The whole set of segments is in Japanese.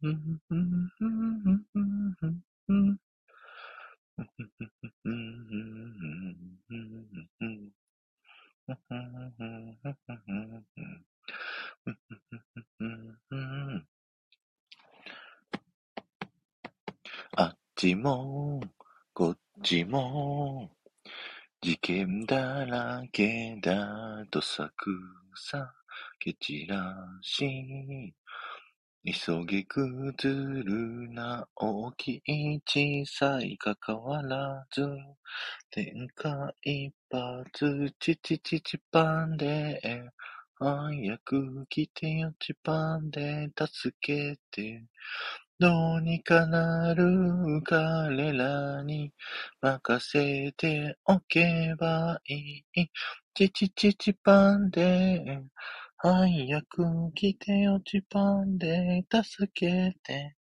あっちも、こっちも、事件だらけだとさくさ、蹴散らし、急げくずるな、大きい小さいかかわらず、天下一発、チチチチパンで、早く来てよチパンで、助けて、どうにかなる彼らに任せておけばいい。チチチチパンで、早く来てよチパンで、助けて。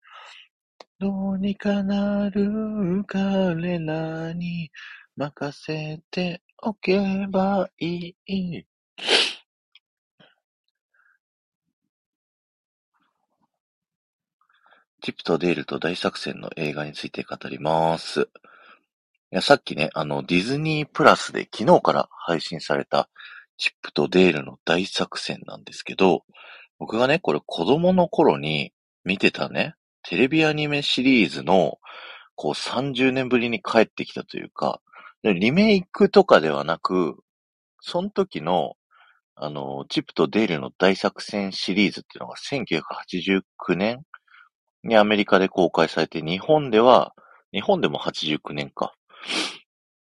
どうにかなる彼らに任せておけばいい。チップとデールと大作戦の映画について語ります。いや、さっきね、あの、ディズニープラスで昨日から配信されたチップとデールの大作戦なんですけど、僕がね、これ子供の頃に見てたね、テレビアニメシリーズの、こう30年ぶりに帰ってきたというか、リメイクとかではなく、その時の、あの、チップとデールの大作戦シリーズっていうのが1989年にアメリカで公開されて、日本では、日本でも89年か。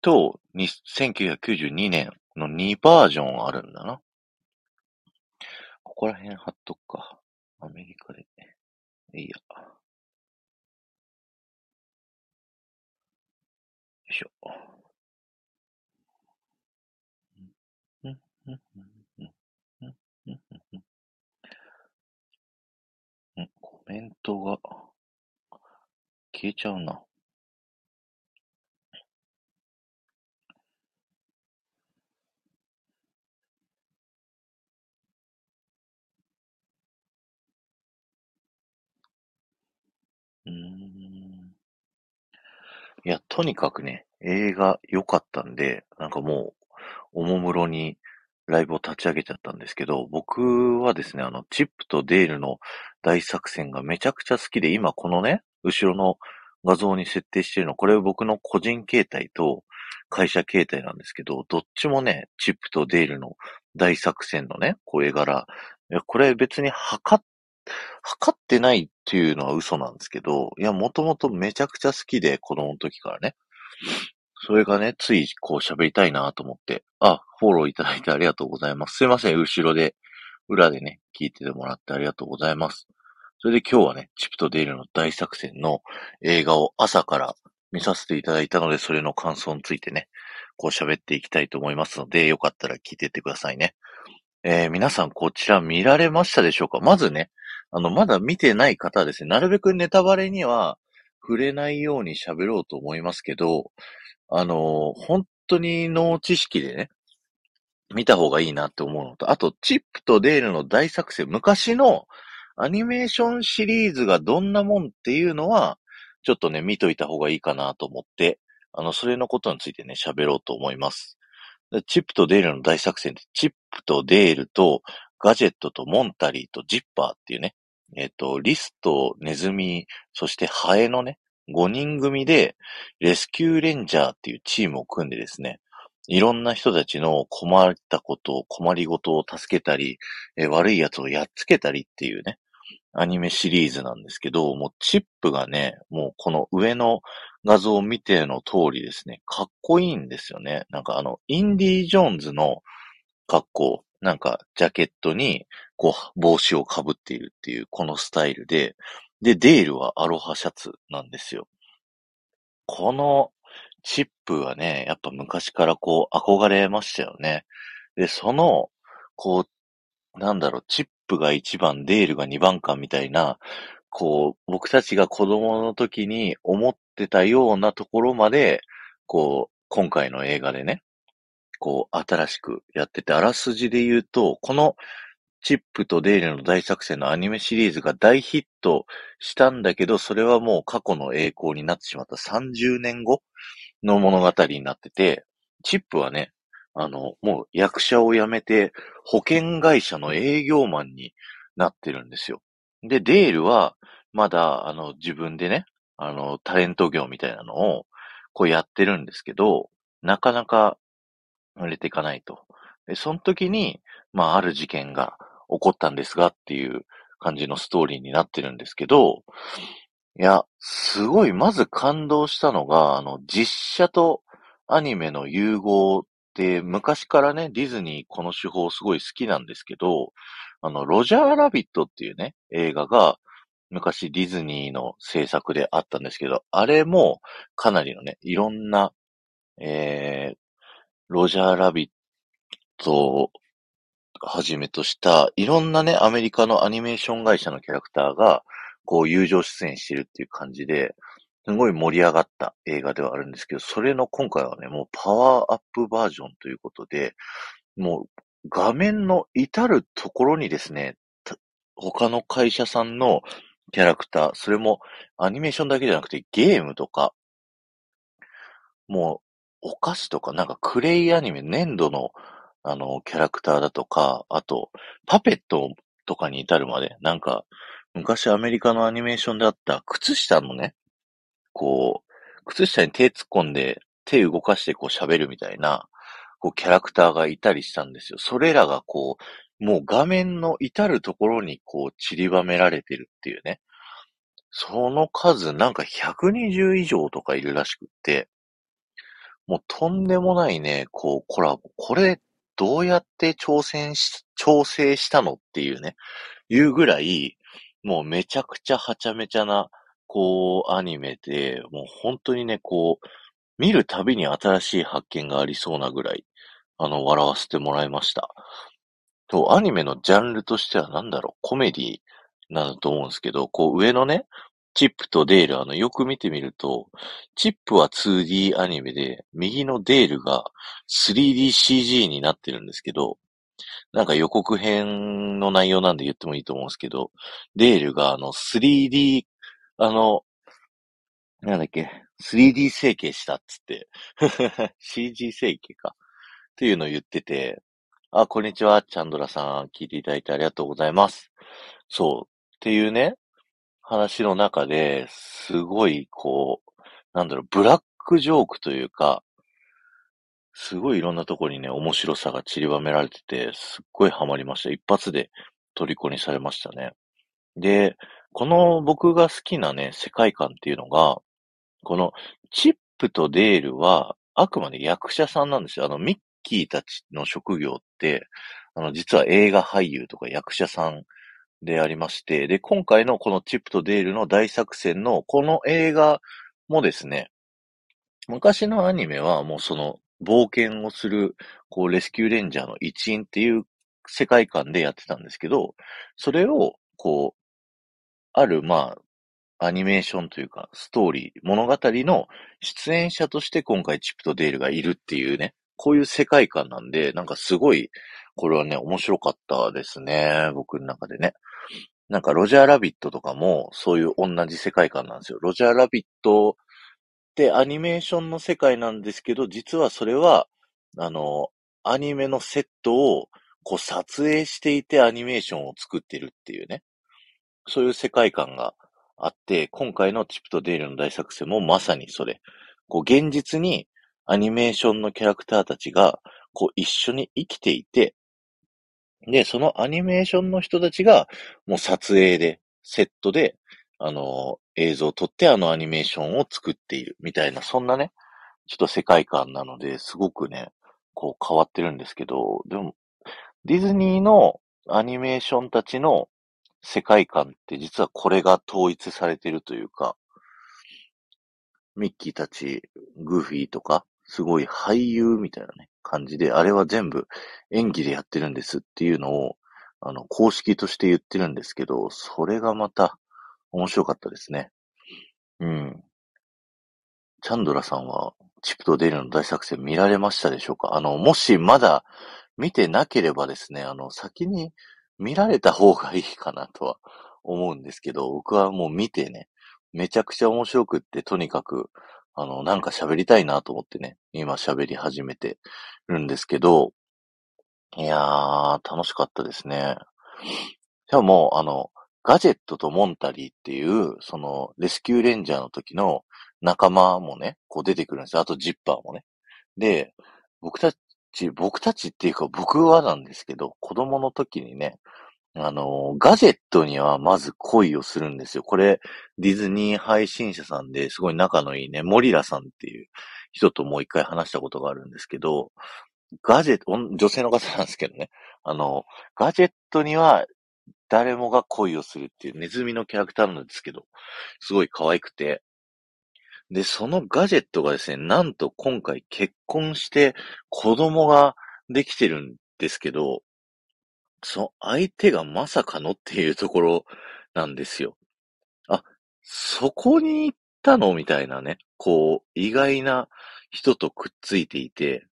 と、1992年の2バージョンあるんだな。ここら辺貼っとくか。アメリカで。いいや。よいしょ。ん。コメントが消えちゃうな。うーん。いや、とにかくね、映画良かったんで、なんかもう、おもむろにライブを立ち上げちゃったんですけど、僕はですね、あの、チップとデールの大作戦がめちゃくちゃ好きで、今このね、後ろの画像に設定してるの、これ僕の個人携帯と会社携帯なんですけど、どっちもね、チップとデールの大作戦のね、こう絵柄。いや、これ別に測っ、測ってないっていうのは嘘なんですけど、いや、もともとめちゃくちゃ好きで、子供の時からね。それがね、ついこう喋りたいなと思って。あ、フォローいただいてありがとうございます。すいません、後ろで、裏でね、聞いててもらってありがとうございます。それで今日はね、チップとデールの大作戦の映画を朝から見させていただいたので、それの感想についてね、こう喋っていきたいと思いますので、よかったら聞いていってくださいね。えー、皆さんこちら見られましたでしょうか？まずね、あの、まだ見てない方はですね、なるべくネタバレには触れないように喋ろうと思いますけど、あの、本当に脳知識でね、見た方がいいなって思うのと、あと、チップとデールの大作戦、昔のアニメーションシリーズがどんなもんっていうのは、ちょっとね、見といた方がいいかなと思って、あの、それのことについてね、喋ろうと思います。チップとデールの大作戦って、チップとデールと、ガジェットとモンタリーとジッパーっていうね、えっ、と、リスとネズミ、そしてハエのね、5人組で、レスキューレンジャーっていうチームを組んでですね、いろんな人たちの困ったこと、困りごとを助けたり、え悪い奴をやっつけたりっていうね、アニメシリーズなんですけど、もうチップがね、もうこの上の画像を見ての通りですね、かっこいいんですよね。なんかあの、インディ・ジョーンズの格好、なんかジャケットに、こう、帽子をかぶっているっていう、このスタイルで、で、デールはアロハシャツなんですよ。このチップはね、やっぱ昔からこう憧れましたよね。で、その、こう、なんだろう、チップが1番、デールが2番かみたいな、こう、僕たちが子供の時に思ってたようなところまで、こう、今回の映画でね、こう、新しくやってて、あらすじで言うと、このチップとデールの大作戦のアニメシリーズが大ヒットしたんだけど、それはもう過去の栄光になってしまった30年後の物語になってて、チップはね、あの、もう役者を辞めて保険会社の営業マンになってるんですよ。で、デールはまだ、あの、自分でね、あの、タレント業みたいなのをこうやってるんですけど、なかなか売れていかないと。で、その時に、まあ、ある事件が起こったんですがっていう感じのストーリーになってるんですけど、いや、すごい、まず感動したのが、あの、実写とアニメの融合って昔からね、ディズニーこの手法すごい好きなんですけど、あの、ロジャーラビットっていうね、映画が昔ディズニーの制作であったんですけど、あれもかなりのね、いろんな、えー、ロジャーラビットをはじめとした、いろんなね、アメリカのアニメーション会社のキャラクターが、こう、友情出演してるっていう感じで、すごい盛り上がった映画ではあるんですけど、それの今回はね、もうパワーアップバージョンということで、もう画面の至るところにですね、他の会社さんのキャラクター、それもアニメーションだけじゃなくてゲームとか、もうお菓子とかなんかクレイアニメ、粘土のあのキャラクターだとか、あとパペットとかに至るまで、なんか昔アメリカのアニメーションであった靴下のね、こう、靴下に手突っ込んで手動かしてこう喋るみたいな、こうキャラクターがいたりしたんですよ。それらがこう、もう画面の至るところにこう散りばめられてるっていうね。その数なんか120以上とかいるらしくって、もうとんでもないね、こうコラボ。これどうやって挑戦し、調整したのっていうね、いうぐらい、もうめちゃくちゃはちゃめちゃな、こう、アニメで、もう本当にね、こう、見るたびに新しい発見がありそうなぐらい、あの、笑わせてもらいました。と、アニメのジャンルとしては何だろう、コメディなんだと思うんですけど、こう上のね、チップとデール、あの、よく見てみると、チップは 2D アニメで、右のデールが 3DCG になってるんですけど、なんか予告編の内容なんで言ってもいいと思うんですけど、デールがあの 3D、あの、なんだっけ、3D 整形したっつって、CG 整形か。っていうのを言ってて、あ、こんにちは、チャンドラさん。聞いていただいてありがとうございます。そう。っていうね、話の中で、すごい、こう、なんだろう、ブラックジョークというか、すごいいろんなところにね、面白さが散りばめられてて、すっごいハマりました。一発で虜にされましたね。で、この僕が好きなね、世界観っていうのが、このチップとデールは、あくまで役者さんなんですよ。あの、ミッキーたちの職業って、あの、実は映画俳優とか役者さんでありまして、で、今回のこのチップとデールの大作戦のこの映画もですね、昔のアニメはもうその冒険をする、こう、レスキューレンジャーの一員っていう世界観でやってたんですけど、それを、こう、ある、まあ、アニメーションというか、ストーリー、物語の出演者として今回チップとデールがいるっていうね、こういう世界観なんで、なんかすごい、これはね、面白かったですね。僕の中でね。なんか、ロジャーラビットとかも、そういう同じ世界観なんですよ。ロジャーラビットってアニメーションの世界なんですけど、実はそれは、あの、アニメのセットを、こう、撮影していてアニメーションを作ってるっていうね。そういう世界観があって、今回のチップとデールの大作戦もまさにそれ。こう、現実にアニメーションのキャラクターたちが、こう、一緒に生きていて、で、そのアニメーションの人たちが、もう撮影で、セットで、あの、映像を撮ってあのアニメーションを作っている、みたいな、そんなね、ちょっと世界観なので、すごくね、こう変わってるんですけど、でも、ディズニーのアニメーションたちの世界観って実はこれが統一されてるというか、ミッキーたち、グーフィーとか、すごい俳優みたいなね、感じで、あれは全部演技でやってるんですっていうのを、あの、公式として言ってるんですけど、それがまた面白かったですね。うん。チャンドラさんは、チップとデールの大作戦見られましたでしょうか？あの、もしまだ見てなければですね、あの、先に見られた方がいいかなとは思うんですけど、僕はもう見てね、めちゃくちゃ面白くって、とにかく、あの、なんか喋りたいなと思ってね、今喋り始めてるんですけど、いやー、楽しかったですね。でもも、あの、ガジェットとモンタリーっていう、その、レスキューレンジャーの時の仲間もね、こう出てくるんですよ。あとジッパーもね。で、僕たち、僕たちっていうか僕はなんですけど、子供の時にね、あの、ガジェットにはまず恋をするんですよ。これ、ディズニー配信者さんですごい仲のいいね、モリラさんっていう人ともう一回話したことがあるんですけど、ガジェット、女性の方なんですけどね。あの、ガジェットには誰もが恋をするっていうネズミのキャラクターなんですけど、すごい可愛くて。で、そのガジェットがですね、なんと今回結婚して子供ができてるんですけど、その相手がまさかのっていうところなんですよ。あ、そこに行ったの？みたいなね。こう、意外な人とくっついていて、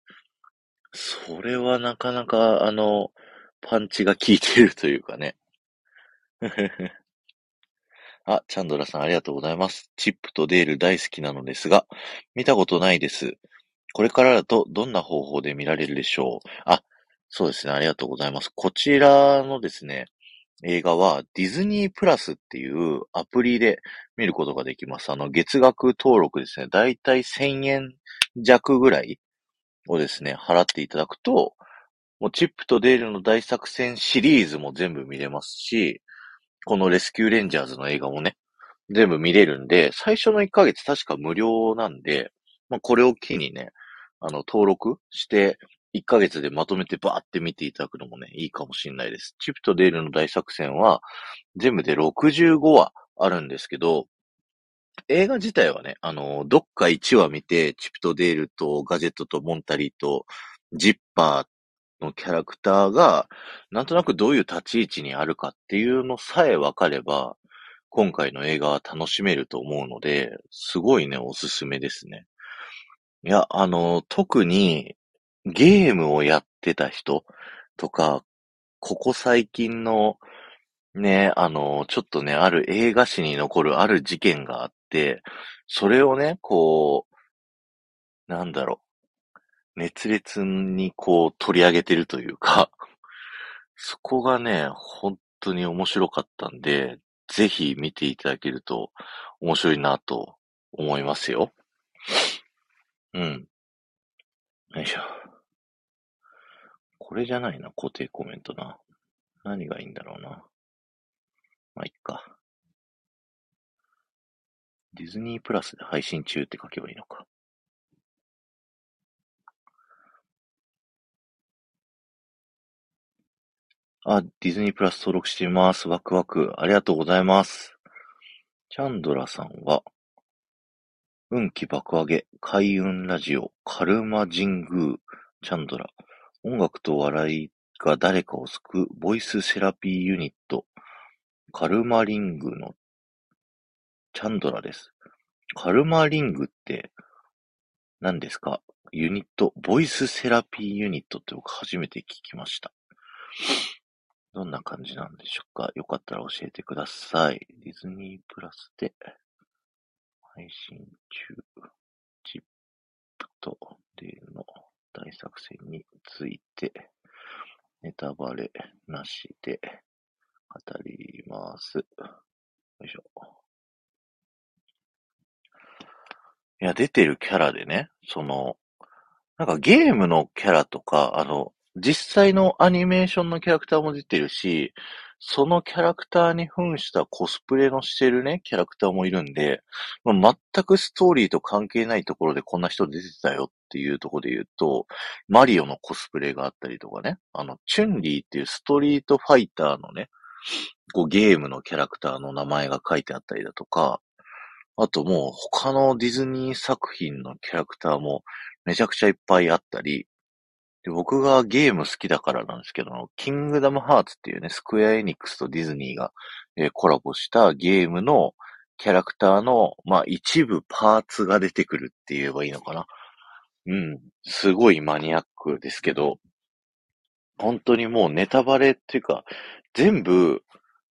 それはなかなか、あの、パンチが効いてるというかね。あ、チャンドラさんありがとうございます。チップとデール大好きなのですが、見たことないです。これからだとどんな方法で見られるでしょう？あ、そうですね。ありがとうございます。こちらのですね、映画はディズニープラスっていうアプリで見ることができます。あの、月額登録ですね。だいたい1000円弱ぐらいをですね、払っていただくと、もうチップとデールの大作戦シリーズも全部見れますし、このレスキューレンジャーズの映画もね、全部見れるんで、最初の1ヶ月確か無料なんで、まあ、これを機にね、あの、登録して、1ヶ月でまとめてバーって見ていただくのもね、いいかもしれないです。チップとデールの大作戦は、全部で65話あるんですけど、映画自体はね、あの、どっか1話見て、チップとデールとガジェットとモンタリーとジッパーのキャラクターが、なんとなくどういう立ち位置にあるかっていうのさえ分かれば、今回の映画は楽しめると思うので、すごいね、おすすめですね。いや、あの、特にゲームをやってた人とか、ここ最近のね、あの、ちょっとね、ある映画史に残るある事件があって、それをね、こう、なんだろう、熱烈にこう取り上げてるというか、そこがね、本当に面白かったんで、ぜひ見ていただけると面白いなと思いますよ。うん。よいしょ。これじゃないな、固定コメントな。何がいいんだろうな。まあ、いっか。ディズニープラスで配信中って書けばいいのか。あ、ディズニープラス登録しています。ワクワク。ありがとうございます。チャンドラさんは、運気爆上げ、開運ラジオ、カルマ神宮、チャンドラ。音楽と笑いが誰かを救う、ボイスセラピーユニット、カルマリングのチャンドラです。カルマリングって何ですか？ユニット、ボイスセラピーユニットって僕初めて聞きました。どんな感じなんでしょうか？よかったら教えてください。ディズニープラスで配信中、チップとデーの大作戦についてネタバレなしで語ります。よいしょ。いや、出てるキャラでね、その、なんかゲームのキャラとか、あの、実際のアニメーションのキャラクターも出てるし、そのキャラクターに扮したコスプレのしてるね、キャラクターもいるんで、まあ、全くストーリーと関係ないところでこんな人出てたよっていうところで言うと、マリオのコスプレがあったりとかね、あの、チュンリーっていうストリートファイターのね、こうゲームのキャラクターの名前が書いてあったりだとか、あともう他のディズニー作品のキャラクターもめちゃくちゃいっぱいあったり、で僕がゲーム好きだからなんですけど、キングダムハーツっていうね、スクエアエニックスとディズニーが、えー、コラボしたゲームのキャラクターの、まあ一部パーツが出てくるって言えばいいのかな。うん。すごいマニアックですけど、本当にもうネタバレっていうか、全部、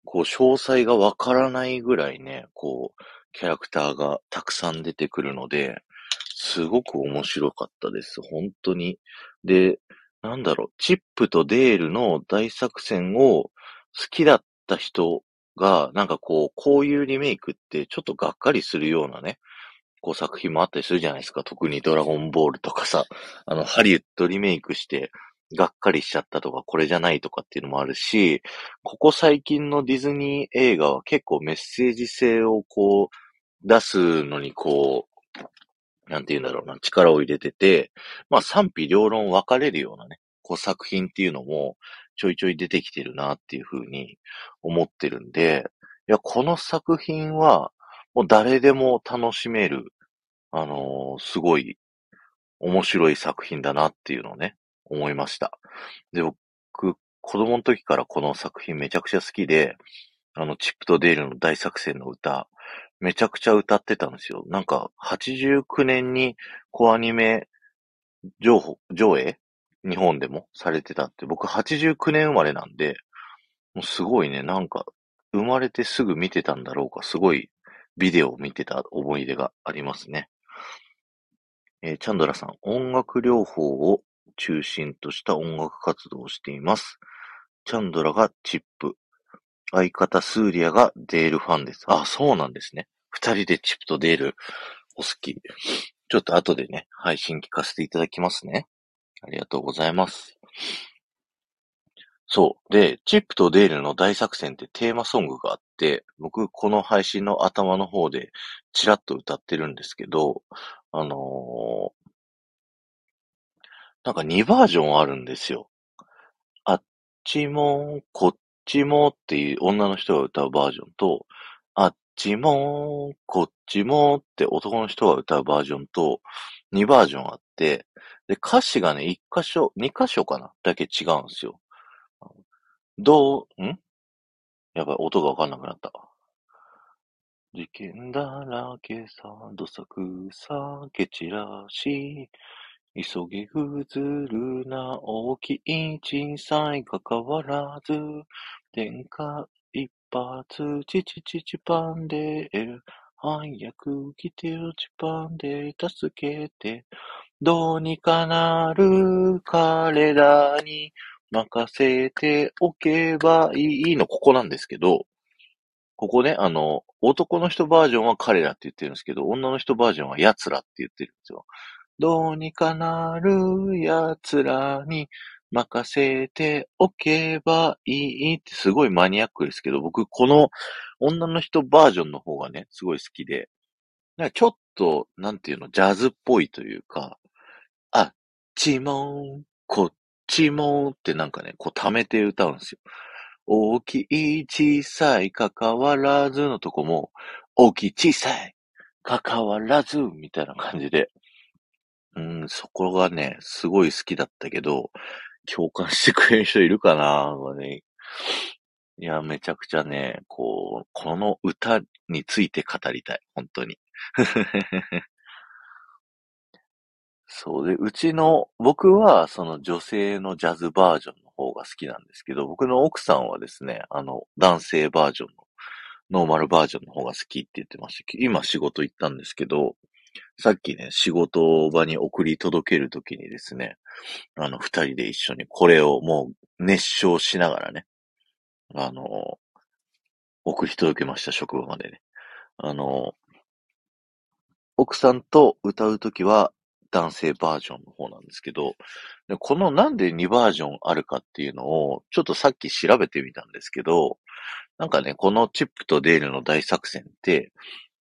こう、詳細がわからないぐらいね、こう、キャラクターがたくさん出てくるので、すごく面白かったです。本当に。で、なんだろう、チップとデールの大作戦を好きだった人が、なんかこう、こういうリメイクってちょっとがっかりするようなね、こう作品もあったりするじゃないですか。特にドラゴンボールとかさ、あの、ハリウッドリメイクして、がっかりしちゃったとか、これじゃないとかっていうのもあるし、ここ最近のディズニー映画は結構メッセージ性をこう、出すのにこう、なんて言うんだろうな、力を入れてて、まあ賛否両論分かれるようなね、こう作品っていうのもちょいちょい出てきてるなっていうふうに思ってるんで、いや、この作品はもう誰でも楽しめる、あのー、すごい面白い作品だなっていうのをね、思いました。で、僕、子供の時からこの作品めちゃくちゃ好きで、あの、チップとデールの大作戦の歌、めちゃくちゃ歌ってたんですよ。なんか、89年に、コアニメ上、上映？日本でも？されてたって、僕89年生まれなんで、もうすごいね、なんか、生まれてすぐ見てたんだろうか、すごいビデオを見てた思い出がありますね。えー、チャンドラさん、音楽療法を中心とした音楽活動をしています。チャンドラがチップ。相方スーリアがデールファンです。あ、そうなんですね。二人でチップとデールお好き。ちょっと後でね、配信聞かせていただきますね。ありがとうございます。そう。で、チップとデールの大作戦ってテーマソングがあって、僕この配信の頭の方でチラッと歌ってるんですけど、あのなんか2バージョンあるんですよ。あっちも、こっちもっていう女の人が歌うバージョンと、あっちも、こっちもって男の人が歌うバージョンと、2バージョンあって、で、歌詞がね、1箇所、2箇所かな？だけ違うんですよ。どう、ん？やばい、音がわかんなくなった。事件だらけさ、どさくさ、けちらし、急ぎぐずるな、大きい小さいかかわらず、天下一発、ちちちちパンで、早く来てよちパンで、助けて、どうにかなる彼らに任せておけばいいの、ここなんですけど、ここね、あの、男の人バージョンは彼らって言ってるんですけど、女の人バージョンは奴らって言ってるんですよ。どうにかなる奴らに任せておけばいいってすごいマニアックですけど、僕この女の人バージョンの方がね、すごい好きで、ちょっと、なんていうの、ジャズっぽいというか、あっちも、こっちもってなんかね、こう溜めて歌うんですよ。大きい、小さい、かかわらずのとこも、大きい、小さい、かかわらず、みたいな感じで、うん、そこがね、すごい好きだったけど、共感してくれる人いるかなね。いや、めちゃくちゃね、こう、この歌について語りたい。本当に。そうで、うちの、僕はその女性のジャズバージョンの方が好きなんですけど、僕の奥さんはですね、あの、男性バージョンの、ノーマルバージョンの方が好きって言ってました。今仕事行ったんですけど、さっきね、仕事場に送り届けるときにですね、あの、二人で一緒にこれをもう熱唱しながらね、あの、送り届けました、職場までね。あの、奥さんと歌うときは男性バージョンの方なんですけど、このなんで2バージョンあるかっていうのを、ちょっとさっき調べてみたんですけど、なんかね、このチップとデールの大作戦って、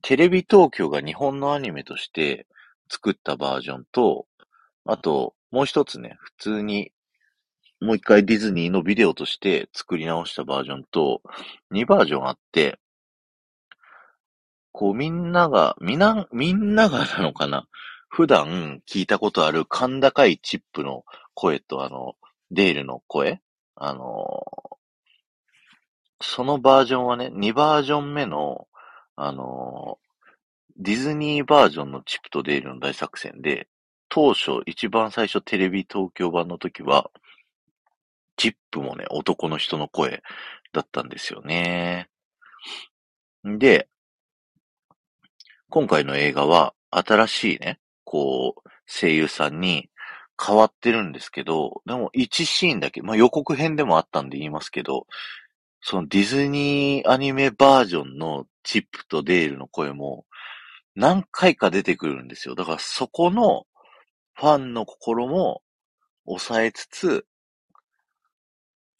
テレビ東京が日本のアニメとして作ったバージョンと、あと、もう一つね、普通にもう一回ディズニーのビデオとして作り直したバージョンと、2バージョンあって、こうみんなが、みな、みんながなのかな？普段聞いたことある甲高いチップの声とあの、デールの声？あのそのバージョンはね、2バージョン目の、あのディズニーバージョンのチップとデールの大作戦で、当初、一番最初テレビ東京版の時は、チップもね、男の人の声だったんですよね。で、今回の映画は新しいね、こう、声優さんに変わってるんですけど、でも1シーンだけ、まあ予告編でもあったんで言いますけど、そのディズニーアニメバージョンのチップとデールの声も何回か出てくるんですよ。だからそこのファンの心も抑えつつ、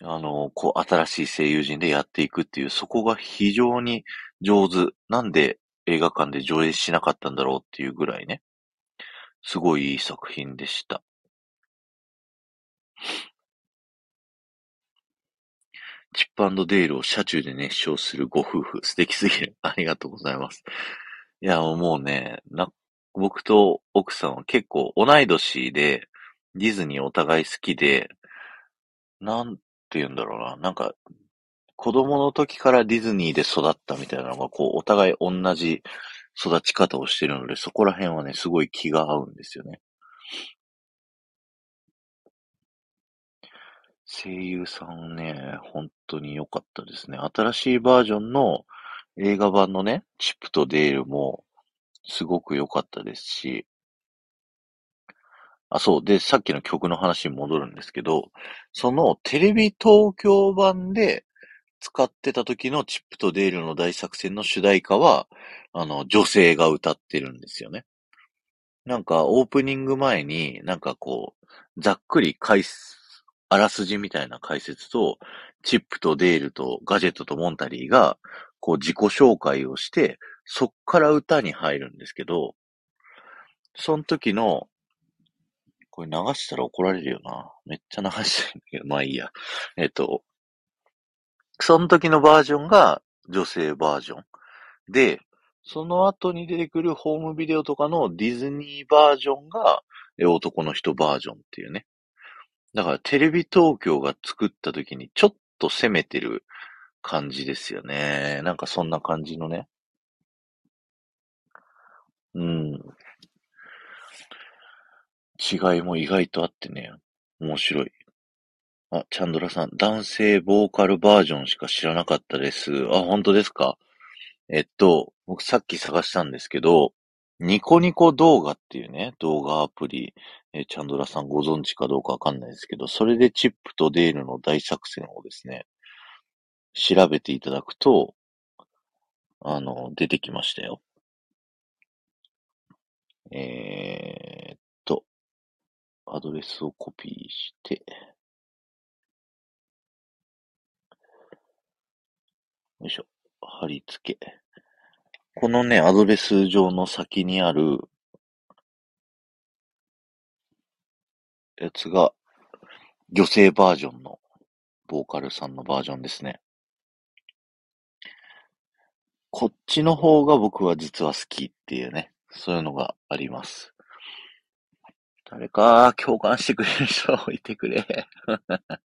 あの、こう、新しい声優陣でやっていくっていう、そこが非常に上手。なんで映画館で上映しなかったんだろうっていうぐらいね。すごいいい作品でした。チップデールを車中で熱唱するご夫婦。素敵すぎる。ありがとうございます。いや、もうね、な、僕と奥さんは結構同い年で、ディズニーお互い好きで、なんて言うんだろうな。なんか、子供の時からディズニーで育ったみたいなのが、こう、お互い同じ育ち方をしてるので、そこら辺はね、すごい気が合うんですよね。声優さんね、本当に良かったですね。新しいバージョンの映画版のね、チップとデールもすごく良かったですし、あ、そう。で、さっきの曲の話に戻るんですけど、そのテレビ東京版で使ってた時のチップとデールの大作戦の主題歌は、あの、女性が歌ってるんですよね。なんか、オープニング前に、なんかこう、ざっくり解あらすじみたいな解説と、チップとデールとガジェットとモンタリーが、こう自己紹介をして、そっから歌に入るんですけど、その時のこれ流したら怒られるよな。めっちゃ流してるんだけど、まあいいや。えっと、その時のバージョンが女性バージョン。で、その後に出てくるホームビデオとかのディズニーバージョンが男の人バージョンっていうね。だからテレビ東京が作った時にちょっと攻めてる感じですよね。なんかそんな感じのね。うん。違いも意外とあってね、面白い。あ、チャンドラさん、男性ボーカルバージョンしか知らなかったです。あ、本当ですか？えっと、僕さっき探したんですけど、ニコニコ動画っていうね、動画アプリ、えチャンドラさんご存知かどうかわかんないですけど、それでチップとデールの大作戦をですね、調べていただくと、あの、出てきましたよ。えー、アドレスをコピーして、よいしょ。貼り付け。このね、アドレス上の先にあるやつが、女性バージョンのボーカルさんのバージョンですね。こっちの方が僕は実は好きっていうね、そういうのがあります。誰か共感してくれる人いてくれ。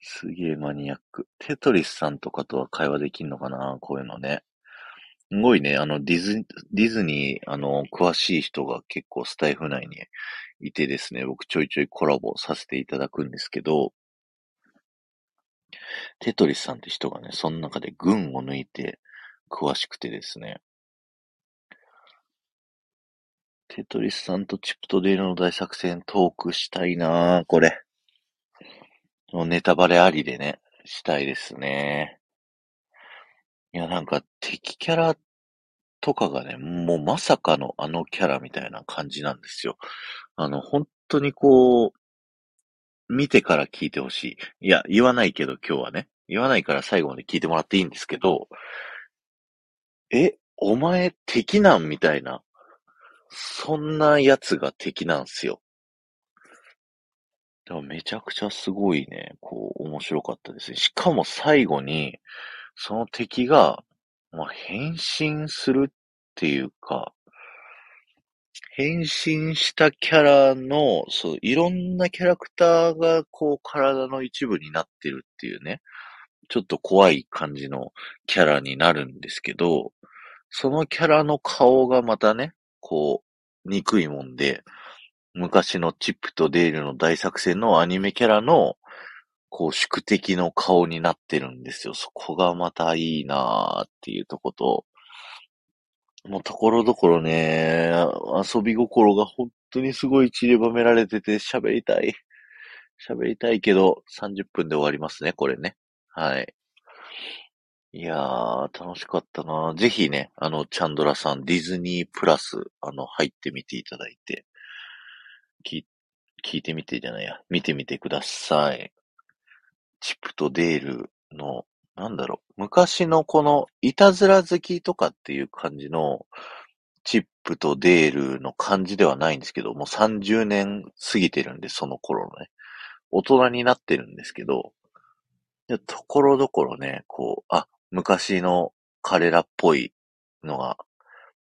すげえマニアック。テトリスさんとかとは会話できんのかなこういうのね。すごいね、あの、ディズ、ディズニー、あの、詳しい人が結構スタイフ内にいてですね、僕ちょいちょいコラボさせていただくんですけど、テトリスさんって人がね、その中で群を抜いて詳しくてですね、テトリスさんとチップとデールの大作戦トークしたいなぁ、これ。ネタバレありでね、したいですね。いや、なんか敵キャラとかがね、もうまさかのあのキャラみたいな感じなんですよ。あの、本当にこう、見てから聞いてほしい。いや、言わないけど今日はね。言わないから最後まで聞いてもらっていいんですけど、え、お前敵なんみたいなそんな奴が敵なんすよ。でもめちゃくちゃすごいね、こう、面白かったですね。しかも最後に、その敵が、まあ、変身するっていうか、変身したキャラの、そう、いろんなキャラクターが、こう、体の一部になってるっていうね、ちょっと怖い感じのキャラになるんですけど、そのキャラの顔がまたね、こう、憎いもんで、昔のチップとデールの大作戦のアニメキャラの、こう、宿敵の顔になってるんですよ。そこがまたいいなーっていうとこと、もうところどころね、遊び心が本当にすごい散りばめられてて喋りたい。喋りたいけど、30分で終わりますね、これね。はい。いやー、楽しかったなぜひね、あの、チャンドラさん、ディズニープラス、あの、入ってみていただいて、聞、聞いてみてじゃないや、見てみてください。チップとデールの、なんだろう、昔のこの、いたずら好きとかっていう感じの、チップとデールの感じではないんですけど、もう30年過ぎてるんで、その頃のね。大人になってるんですけど、ところどころね、こう、あ、昔の彼らっぽいのが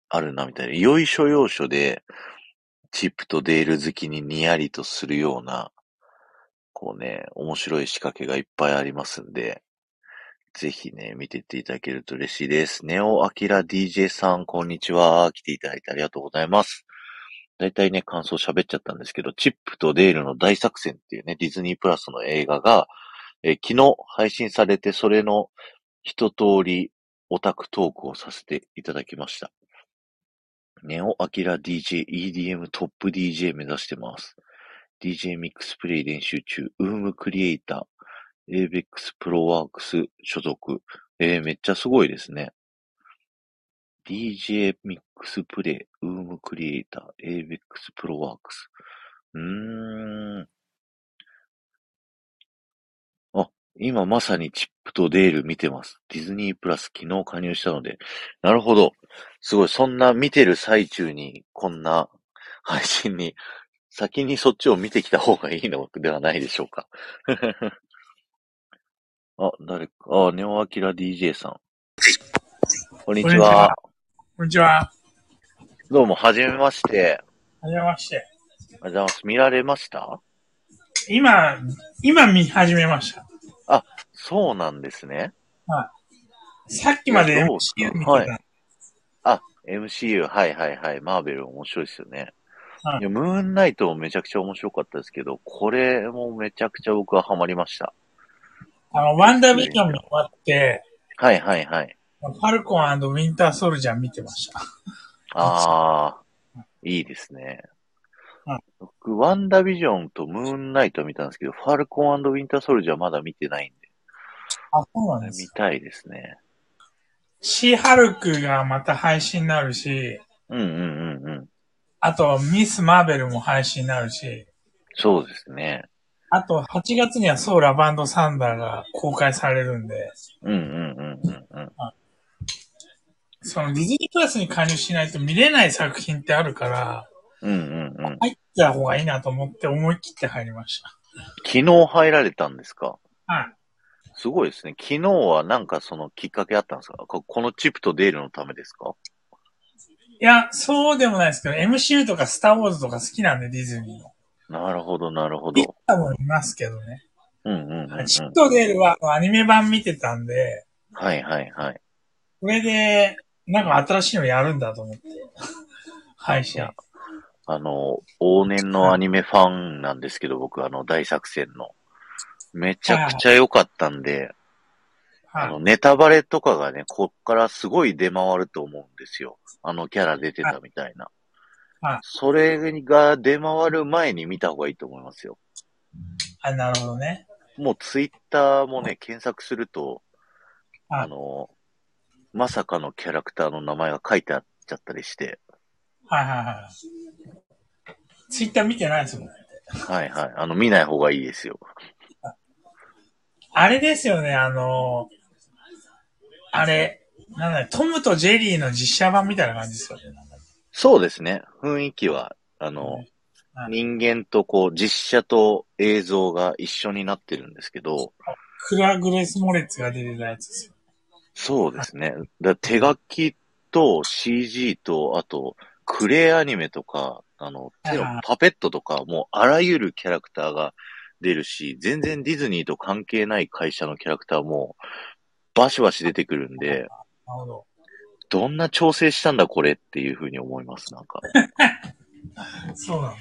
あるな、みたいな。よいしょ要所で、チップとデール好きにニヤリとするような、こうね、面白い仕掛けがいっぱいありますんで、ぜひね、見てっていただけると嬉しいです。ネオアキラ DJ さん、こんにちは。来ていただいてありがとうございます。だいたいね、感想喋っちゃったんですけど、チップとデールの大作戦っていうね、ディズニープラスの映画が、え、昨日配信されて、それの一通りオタクトークをさせていただきました。ネオアキラ DJ、EDM トップ DJ 目指してます。DJ ミックスプレイ練習中、ウームクリエイター、ABEX プロワークス所属。えー、めっちゃすごいですね。DJ ミックスプレイ、ウームクリエイター、ABEX プロワークス。うーん。あ今まさにチップとデール見てます。ディズニープラス昨日加入したので。なるほど。すごい。そんな見てる最中に、こんな配信に、先にそっちを見てきた方がいいのではないでしょうか。あ、誰か。あ、ネオアキラ DJ さん。こんにちは。こんにちは。どうも、はじめまして。はじめまして。ありがとうございます。見られました？今、今見始めました。あ、そうなんですね。はい。さっきまで MCU 見てた。はい。あ、MCU、はいはいはい。マーベル面白いですよね。はい、いやムーンナイトもめちゃくちゃ面白かったですけど、これもめちゃくちゃ僕はハマりました。あの、ワンダービジョンが終わって、はいはいはい。ファルコンウィンターソルジャー見てました。ああ、いいですね。僕、ワンダービジョンとムーンナイト見たんですけど、ファルコンウィンターソルジャーまだ見てないんで。あ、そうなんです見たいですね。シーハルクがまた配信になるし、うんうんうんうん。あと、ミス・マーベルも配信になるし、そうですね。あと、8月にはソーラバンドサンダーが公開されるんで、うんうんうんうんうん。そのディズニープラスに加入しないと見れない作品ってあるから、うんうんうん。入った方がいいなと思って思い切って入りました。昨日入られたんですか？はい。すごいですね。昨日はなんかそのきっかけあったんですか？このチップとデールのためですか？いや、そうでもないですけど、MCU とかスターウォーズとか好きなんで、ディズニーの。なるほど、なるほど。多分いますけどね。うんうんうん、うん、チップとデールはアニメ版見てたんで。はいはいはい。これで、なんか新しいのやるんだと思って。配信。あの、往年のアニメファンなんですけど、僕、あの、大作戦の。めちゃくちゃ良かったんで、あの、ネタバレとかがね、こっからすごい出回ると思うんですよ。あのキャラ出てたみたいな。はい。それが出回る前に見た方がいいと思いますよ。あ、なるほどね。もうツイッターもね、検索すると、あの、まさかのキャラクターの名前が書いてあっちゃったりして。はいはいはい。ツイッター見てないですもんね。はいはい。あの、見ない方がいいですよ。あれですよね、あの、あれ、なんだトムとジェリーの実写版みたいな感じですよね。そうですね。雰囲気は、あの、人間とこう、実写と映像が一緒になってるんですけど、クラグレス・モレッツが出てたやつですよ。そうですね。だ手書きと CG と、あと、クレイアニメとか、あの、手のパペットとか、もうあらゆるキャラクターが出るし、全然ディズニーと関係ない会社のキャラクターも、バシバシ出てくるんで、なるほど。どんな調整したんだこれっていうふうに思います、なんか。そうなの。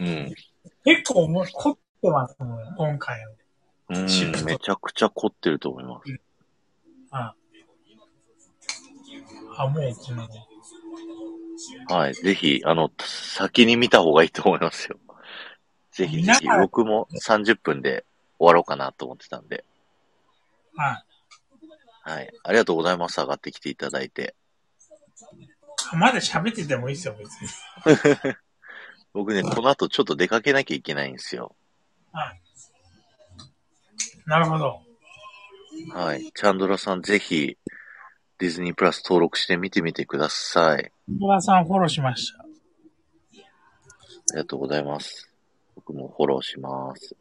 うん。結構もう凝ってますね、今回の。うんめちゃくちゃ凝ってると思います。ああ、もう、このはい。ぜひ、あの、先に見た方がいいと思いますよ。ぜひぜひ、僕も30分で終わろうかなと思ってたんで。はい。はい。ありがとうございます。上がってきていただいて。あまだ喋っててもいいですよ、別に。僕ね、この後ちょっと出かけなきゃいけないんですよ。はい。なるほど。はい。チャンドラさん、ぜひ、ディズニープラス登録して見てみてください。小川さんフォローしました。ありがとうございます。僕もフォローします。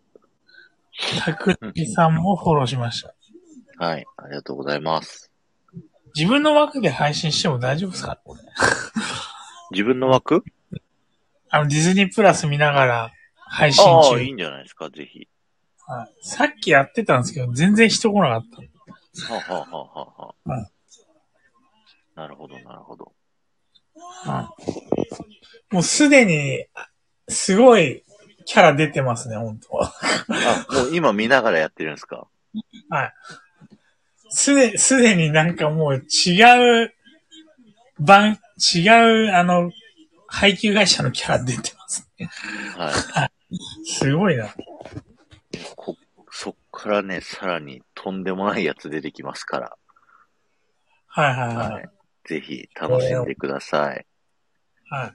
たくみさんもフォローしました。はい。ありがとうございます。自分の枠で配信しても大丈夫ですか？自分の枠？あの、ディズニープラス見ながら配信ああ、中。いいんじゃないですか、ぜひ。はいさっきやってたんですけど、全然人来なかった。はあ、はあはあはあはあうんなるほど、なるほど。はいもうすでに、すごいキャラ出てますね、本当は。あ、もう今見ながらやってるんですか？はい。すで、すでになんかもう違う、番、違う、あの、配給会社のキャラ出てますね。はい。すごいな。こ、そっからね、さらにとんでもないやつ出てきますから。はいはいはい。はい。ぜひ楽しんでください。はい。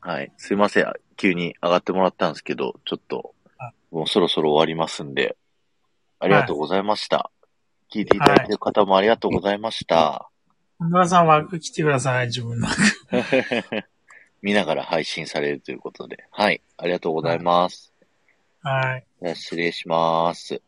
はい。すいません。急に上がってもらったんですけど、ちょっとあ、もうそろそろ終わりますんで、ありがとうございました。聞いていただいてる方もありがとうございました。本村さん枠来てください、自分の枠。見ながら配信されるということで。はい。ありがとうございます。はい。じゃあ失礼します。